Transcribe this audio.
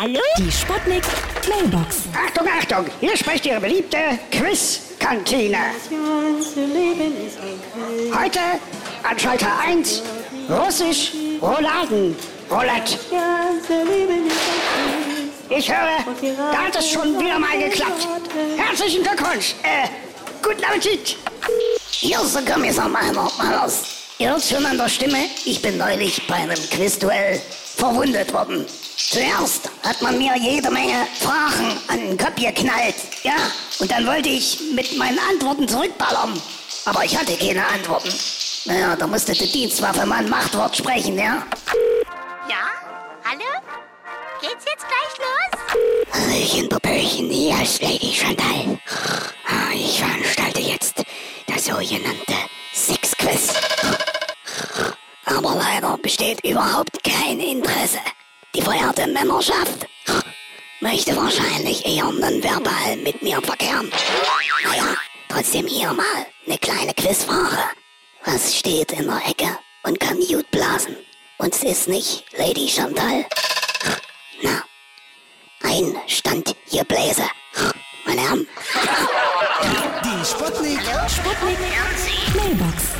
Hallo? Die Sputnik Mailbox. Achtung, Achtung, hier spricht Ihre beliebte Quiz-Kantine. Heute an Schalter 1 Russisch Rouladen Roulette. Ich höre, da hat es schon wieder mal geklappt. Herzlichen Glückwunsch. Äh, guten Appetit. Hier ist der Kommissar Meiner, Malers. Ihr hört schon an der Stimme, ich bin neulich bei einem Quizduell verwundet worden. Zuerst hat man mir jede Menge Fragen an den Kopf geknallt, ja, und dann wollte ich mit meinen Antworten zurückballern. Aber ich hatte keine Antworten. Naja, da musste der Dienstwaffe mal ein Machtwort sprechen, ja. Ja? Hallo? Geht's jetzt gleich los? Hallöchen, Popöchen, hier ist Lady Chantal. Ah, Ich veranstalte jetzt das sogenannte Sexquiz. Aber leider besteht überhaupt kein Interesse. Verehrte Männerschaft möchte wahrscheinlich eher nonverbal mit mir verkehren. Naja, trotzdem hier mal eine kleine Quizfrage. Was steht in der Ecke und kann gut blasen? Und es ist nicht Lady Chantal. Na, ein Stand hier Bläse. Meine Herren, Die Sputnik. Sputnik Mailbox.